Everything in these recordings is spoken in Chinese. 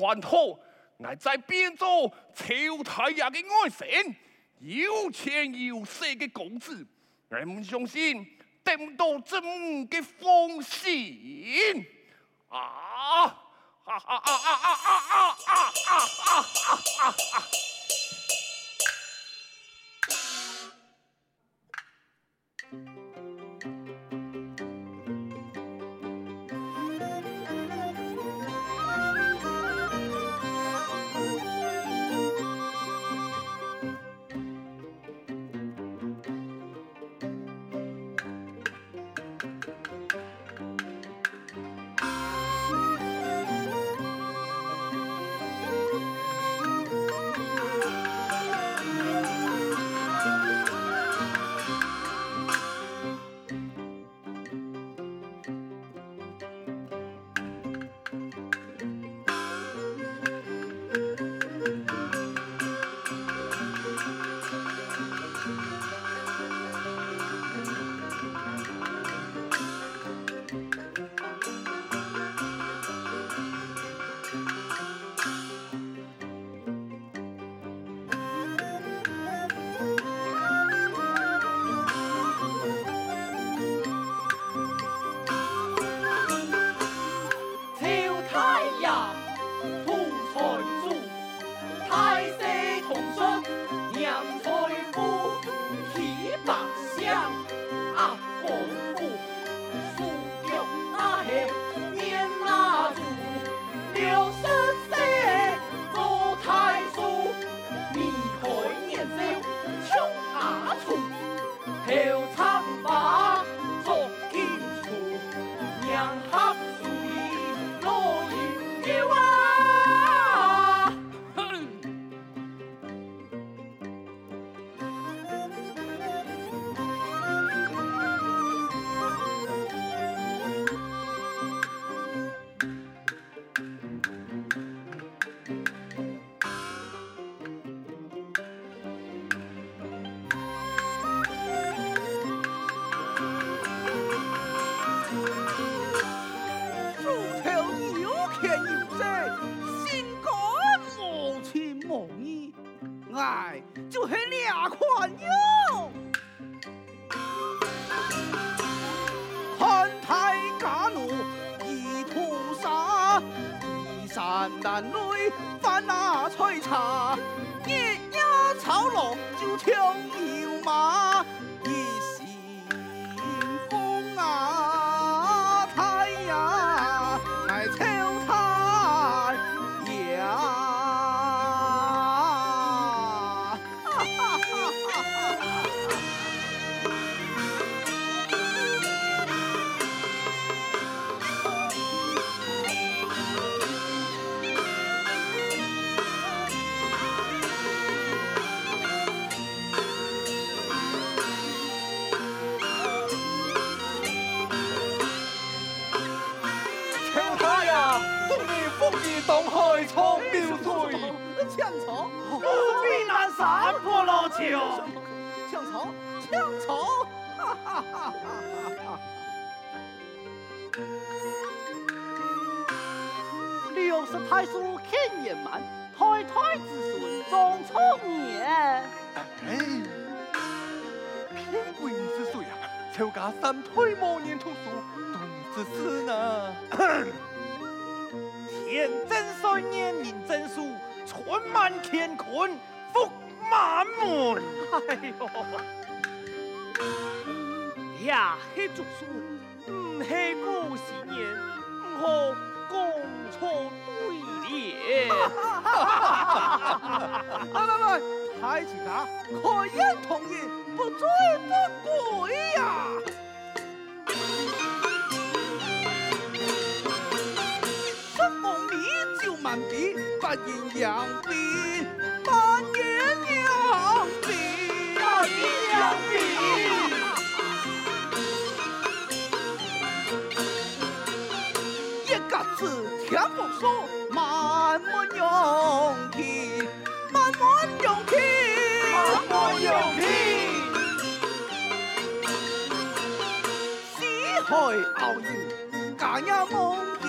传统，乃在变做朝太爷的爱神，有钱有势的公子，俺们相信得到真么的封信啊！就喝两款油，寒天干露一土沙，一山难垒翻那翠茶，一夜草落就跳牛马。不必难三不老九，姜草姜草，哈哈哈！六十太叔看眼满，太太子孙长壮年。哎，贫贵之水啊，抽家三腿莫念出书，读书之人，天真少年人真书。春满乾坤福满门。哎呦，呀，许叔叔，唔许个新人唔讲错对联。来来来，海静啊，可言同音，不醉不归呀。阴阳兵，阴阳兵，阴阳兵。一个子天不说，满满勇气，满满勇气，满满勇气。西海傲游，家呀梦见。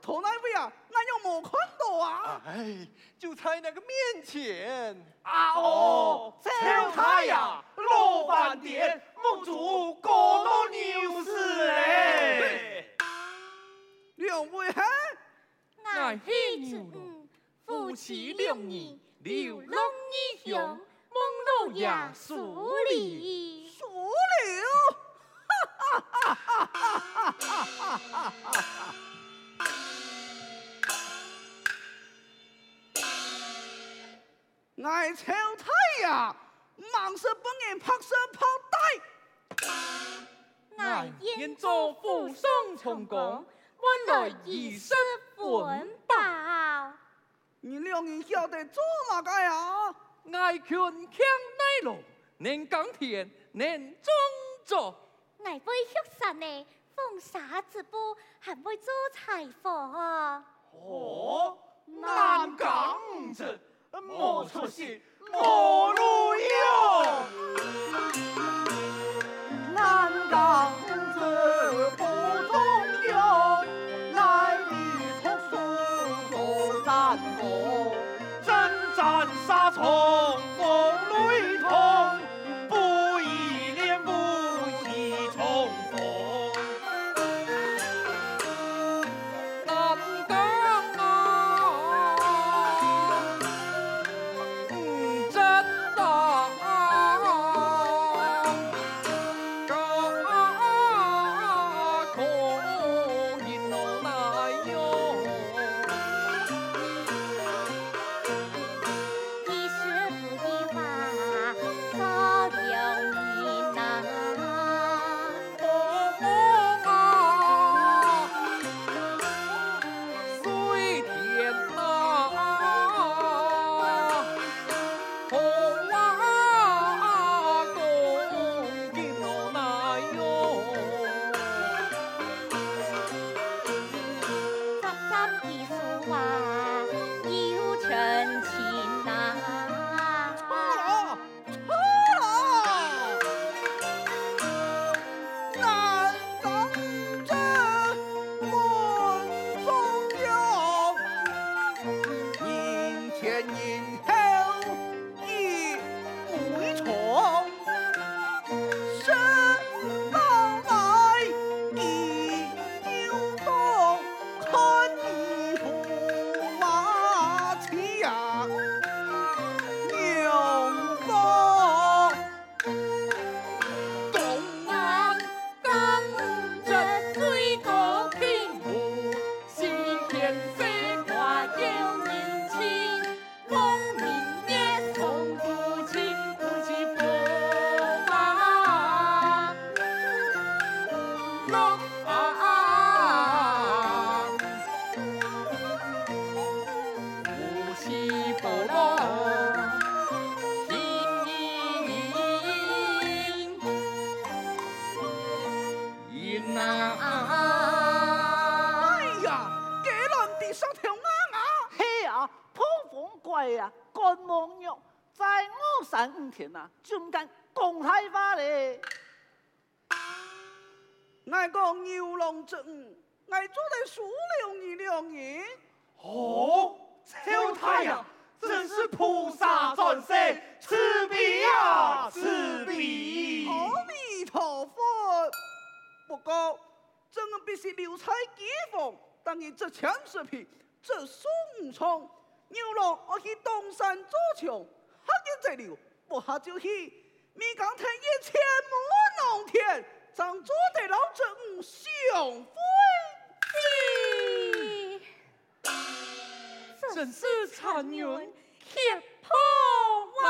头那位啊，俺又没看到啊。哎，就在那个面前。啊哦，臭太呀！老饭店木主过多牛事嘞。两位哈？爱喜牛郎，夫妻两人流浪异乡，梦老爷数里。爱臭太呀！忙是不愿拍摄炮带。爱燕祖父送从公，我来以身温饱。你两人晓得做哪个呀？爱犬强耐劳，能耕田，能种作。爱会畜产呢，缝纱织布，还会做裁缝。哦，难耕者，莫出息，莫路用。难耕者不中一是流彩解放当然这强势品这宋冲牛郎我去东山做墙喝酒再留不喝酒去你刚才也千亩农田长做得老郑雄飞飞真是残云铁炮啊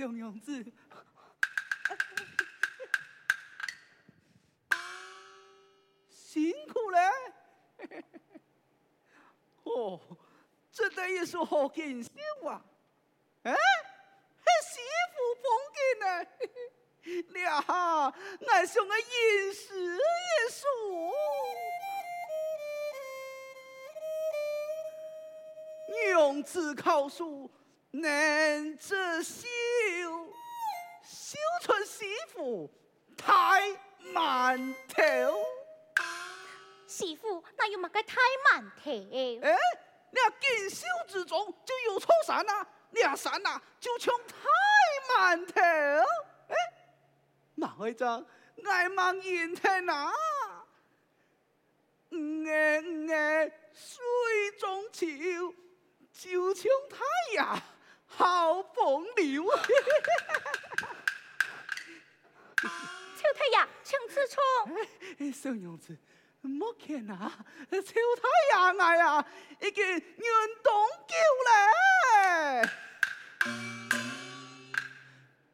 小娘子，辛苦了。哦，真的也是好见笑啊！哎，媳妇捧见呢，呀，俺想个饮食也数。娘子考书能这秀，秀春媳妇太馒头。媳妇，那有乜个太馒头？哎，那锦绣之中就有臭衫呐，那山呐就像太馒头。哎，马会长，爱忙引天啊。嗯哎嗯哎，水中潮，就像太阳好风流。太阳，请自重。哎，小娘子，莫看啊，秋太阳哎呀，已经运动够嘞。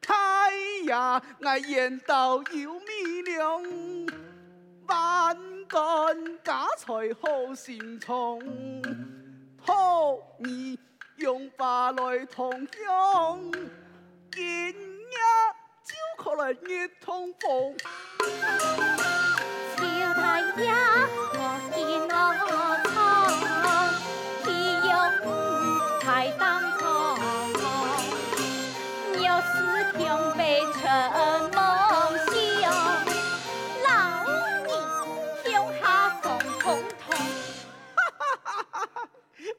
太阳哎，言道有米量，万贯家财好心肠，托你用把来同享，今可来也通风。小太爷，我见我痛，岂有五太当痛？是听被沉梦想，老你胸下共痛痛。哈哈哈哈哈！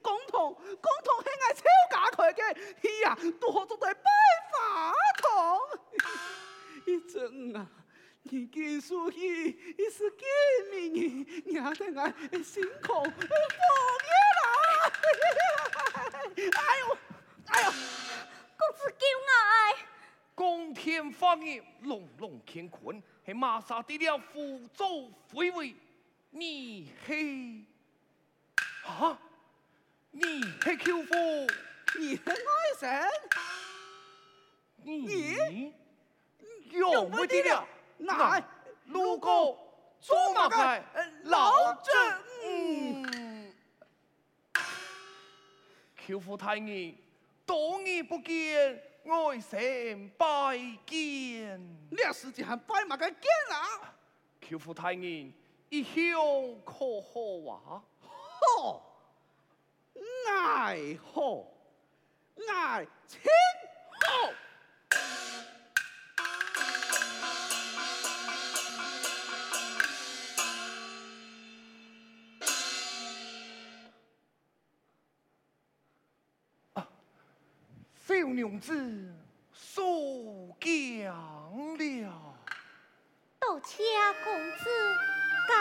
共痛共痛，系我吵架。哎呀，多做。伢得俺辛苦放嘢啦。哎呦，哎呦，公子叫爱，光天化日，龙龙乾坤，是马杀得了福州飞位，你嘿啊？你嘿舅父？你系外甥？你用不得了，来路过老郑。嗯，舅父大人，多年不见，爱神拜见。你也时间拜马个见啊？舅父大人，一向可好啊？好，爱好，爱亲娘子受惊了，多谢公子该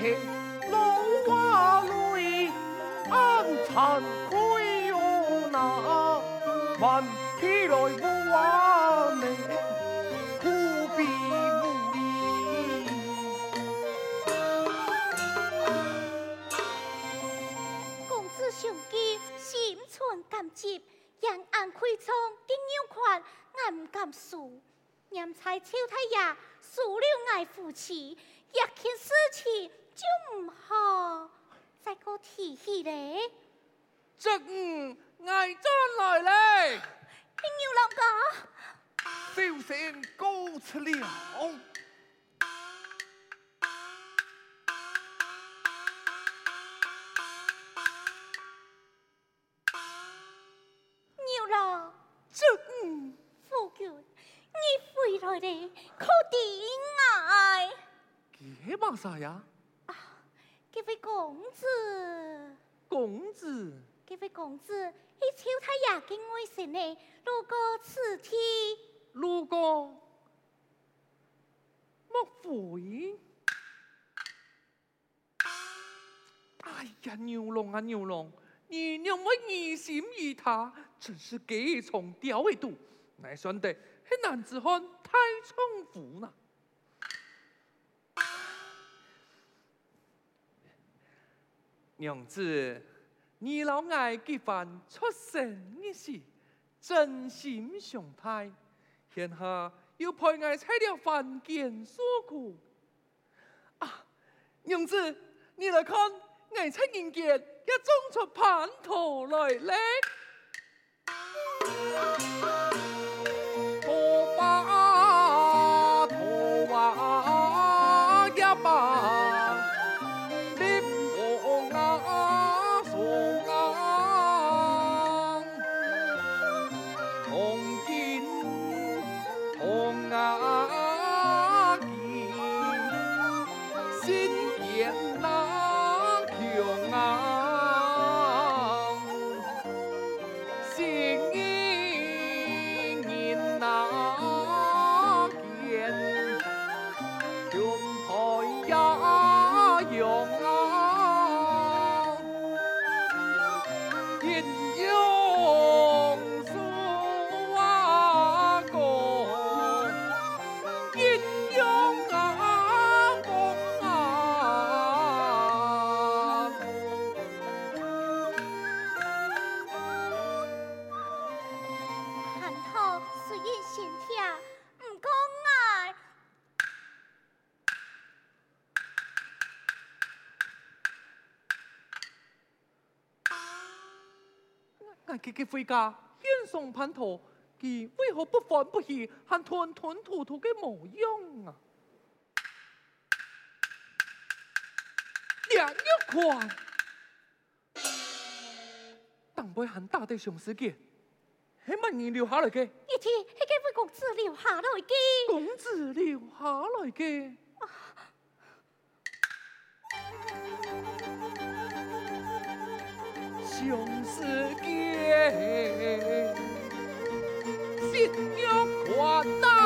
大田龙啊泪，暗惭愧哟那，万匹来无完美，苦逼无依。公子上机，心存感激，人安开仓，更有款，俺唔敢输。念在秋太爷，输了爱夫妻，一件事情就唔好再个提起嘞。这嗯，挨转来嘞。牛老哥，小仙告辞了。牛郎，这嗯，夫君，你回来了，可定爱？这嘛啥呀？这位公子，公子，这位公子一朝太爷嘅爱神呢，路过此地，路过莫回。哎呀，牛郎啊牛郎，你娘么疑心疑他，真是计从刁为毒，乃算得那男子汉太重负呢。娘子，你老爱结婚出生日时，真心相待，现下又派我拆了凡间所苦。啊，娘子，你来看，我拆人间也种出蟠桃来嘞。给给回家，献送蟠桃，佢为何不欢不喜，还吞吞吐吐嘅模样啊？两玉块，当辈很大的熊事件，系乜人留下来嘅？一天系几位公子留下来嘅？公子留下来嘅。熊事件，心有宽大。